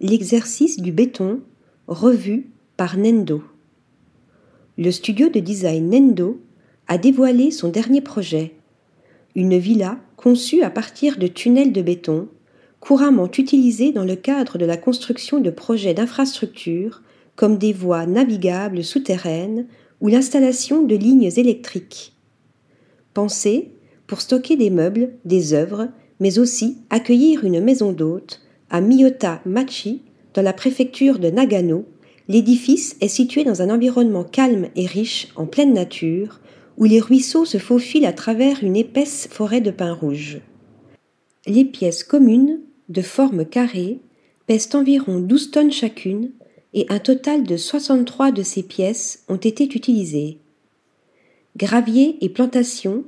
L'exercice du béton, revu par Nendo. Le studio de design Nendo a dévoilé son dernier projet, une villa conçue à partir de tunnels de béton, couramment utilisés dans le cadre de la construction de projets d'infrastructures comme des voies navigables souterraines ou l'installation de lignes électriques. Pensée pour stocker des meubles, des œuvres, mais aussi accueillir une maison d'hôtes, à Miyota Machi, dans la préfecture de Nagano, l'édifice est situé dans un environnement calme et riche en pleine nature, où les ruisseaux se faufilent à travers une épaisse forêt de pins rouges. Les pièces communes, de forme carrée, pèsent environ 12 tonnes chacune, et un total de 63 de ces pièces ont été utilisées. Graviers et plantations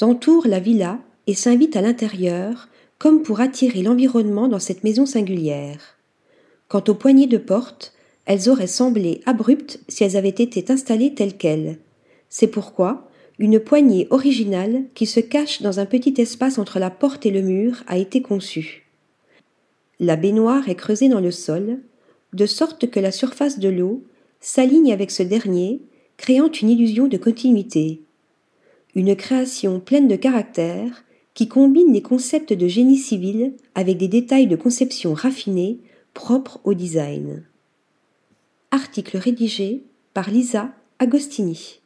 entourent la villa et s'invitent à l'intérieur comme pour attirer l'environnement dans cette maison singulière. Quant aux poignées de porte, elles auraient semblé abruptes si elles avaient été installées telles quelles. C'est pourquoi une poignée originale qui se cache dans un petit espace entre la porte et le mur a été conçue. La baignoire est creusée dans le sol, de sorte que la surface de l'eau s'aligne avec ce dernier, créant une illusion de continuité. Une création pleine de caractère qui combine les concepts de génie civil avec des détails de conception raffinés propres au design. Article rédigé par Lisa Agostini.